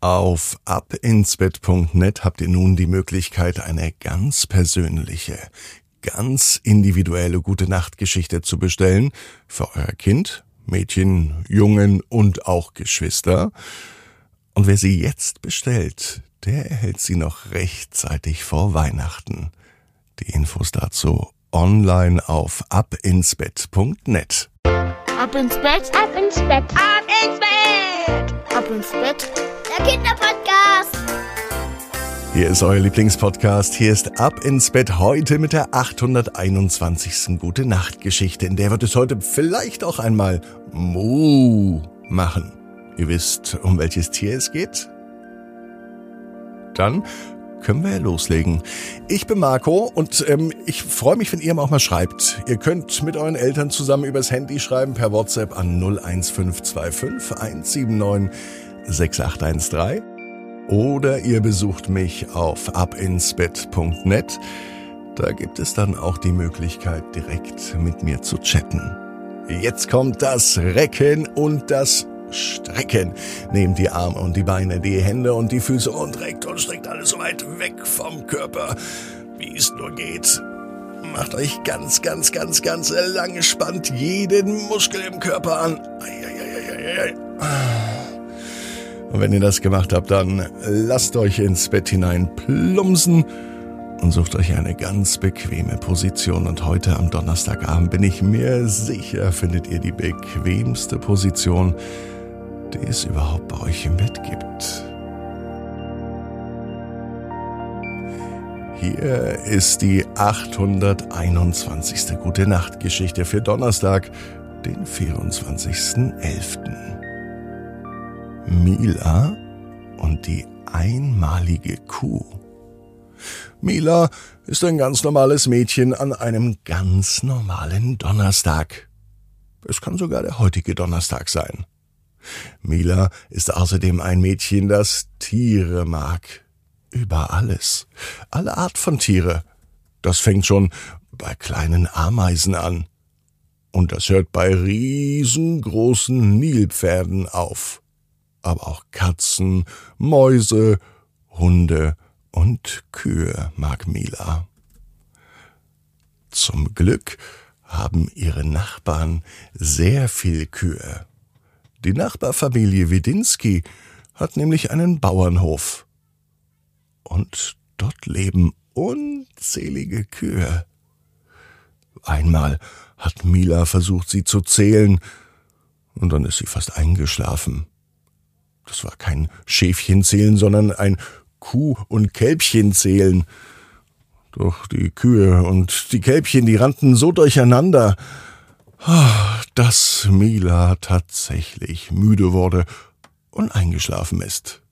Auf abinsbett.net habt ihr nun die Möglichkeit, eine ganz persönliche, ganz individuelle gute Nachtgeschichte zu bestellen für euer Kind, Mädchen, Jungen und auch Geschwister. Und wer sie jetzt bestellt, der erhält sie noch rechtzeitig vor Weihnachten. Die Infos dazu online auf abinsbett.net. Ab ins Bett, Ab ins Bett, Ab ins Bett! ab ins Bett. Der Kinderpodcast. Hier ist euer Lieblingspodcast. Hier ist Ab ins Bett heute mit der 821. Gute Nacht Geschichte. In der wird es heute vielleicht auch einmal Mu machen. Ihr wisst, um welches Tier es geht? Dann können wir loslegen. Ich bin Marco und ähm, ich freue mich, wenn ihr auch mal schreibt. Ihr könnt mit euren Eltern zusammen übers Handy schreiben per WhatsApp an 01525 179 6813 oder ihr besucht mich auf abinsbett.net. Da gibt es dann auch die Möglichkeit, direkt mit mir zu chatten. Jetzt kommt das Recken und das Strecken. Nehmt die Arme und die Beine, die Hände und die Füße und reckt und streckt alles so weit weg vom Körper, wie es nur geht. Macht euch ganz, ganz, ganz, ganz lang, spannt jeden Muskel im Körper an. Eieieiei. Und wenn ihr das gemacht habt, dann lasst euch ins Bett hinein plumpsen und sucht euch eine ganz bequeme Position. Und heute am Donnerstagabend bin ich mir sicher, findet ihr die bequemste Position, die es überhaupt bei euch im Bett gibt. Hier ist die 821. Gute Nacht Geschichte für Donnerstag, den 24.11. Mila und die einmalige Kuh. Mila ist ein ganz normales Mädchen an einem ganz normalen Donnerstag. Es kann sogar der heutige Donnerstag sein. Mila ist außerdem ein Mädchen, das Tiere mag. Über alles. Alle Art von Tiere. Das fängt schon bei kleinen Ameisen an. Und das hört bei riesengroßen Nilpferden auf. Aber auch Katzen, Mäuse, Hunde und Kühe mag Mila. Zum Glück haben ihre Nachbarn sehr viel Kühe. Die Nachbarfamilie Widinski hat nämlich einen Bauernhof. Und dort leben unzählige Kühe. Einmal hat Mila versucht, sie zu zählen, und dann ist sie fast eingeschlafen. Das war kein Schäfchenzählen, sondern ein Kuh- und Kälbchenzählen. Doch die Kühe und die Kälbchen, die rannten so durcheinander, dass Mila tatsächlich müde wurde und eingeschlafen ist.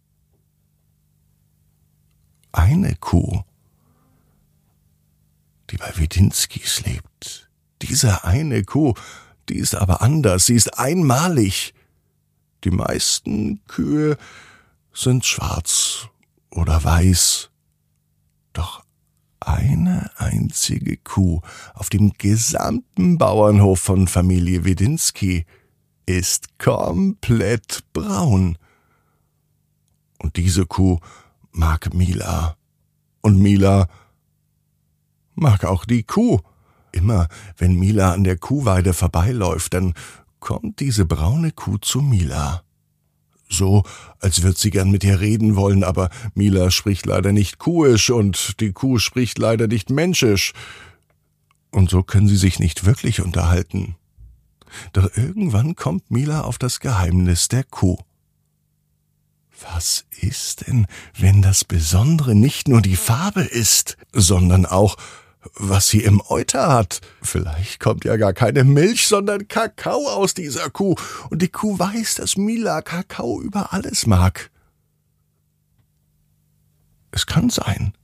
Eine Kuh, die bei Widinskis lebt. Diese eine Kuh, die ist aber anders, sie ist einmalig. Die meisten Kühe sind schwarz oder weiß. Doch eine einzige Kuh auf dem gesamten Bauernhof von Familie Widinski ist komplett braun. Und diese Kuh mag Mila. Und Mila mag auch die Kuh. Immer wenn Mila an der Kuhweide vorbeiläuft, dann kommt diese braune Kuh zu Mila. So, als wird sie gern mit ihr reden wollen, aber Mila spricht leider nicht kuhisch und die Kuh spricht leider nicht menschisch. Und so können sie sich nicht wirklich unterhalten. Doch irgendwann kommt Mila auf das Geheimnis der Kuh. Was ist denn, wenn das Besondere nicht nur die Farbe ist, sondern auch, was sie im Euter hat? Vielleicht kommt ja gar keine Milch, sondern Kakao aus dieser Kuh, und die Kuh weiß, dass Mila Kakao über alles mag. Es kann sein.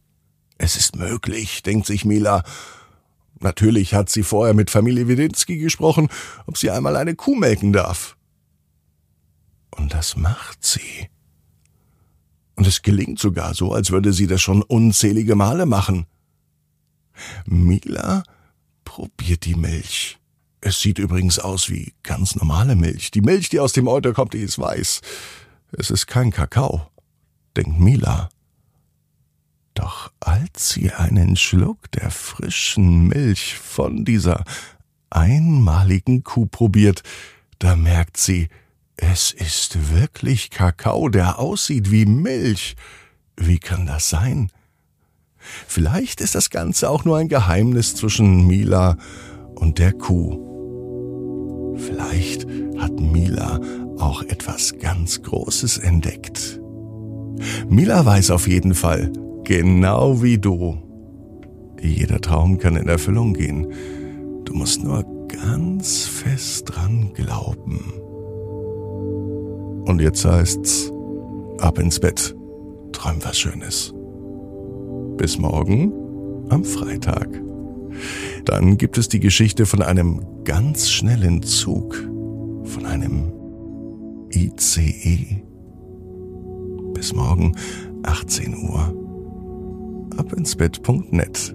Es ist möglich, denkt sich Mila. Natürlich hat sie vorher mit Familie Widinski gesprochen, ob sie einmal eine Kuh melken darf. Und das macht sie. Und es gelingt sogar so, als würde sie das schon unzählige Male machen. Mila probiert die Milch. Es sieht übrigens aus wie ganz normale Milch. Die Milch, die aus dem Euter kommt, die ist weiß. Es ist kein Kakao. denkt Mila. Doch als sie einen Schluck der frischen Milch von dieser einmaligen Kuh probiert, da merkt sie, es ist wirklich Kakao, der aussieht wie Milch. Wie kann das sein? Vielleicht ist das Ganze auch nur ein Geheimnis zwischen Mila und der Kuh. Vielleicht hat Mila auch etwas ganz Großes entdeckt. Mila weiß auf jeden Fall, genau wie du, jeder Traum kann in Erfüllung gehen. Du musst nur ganz fest dran glauben. Und jetzt heißt's, ab ins Bett, träum was Schönes. Bis morgen am Freitag. Dann gibt es die Geschichte von einem ganz schnellen Zug, von einem ICE. Bis morgen 18 Uhr. Abinsbett.net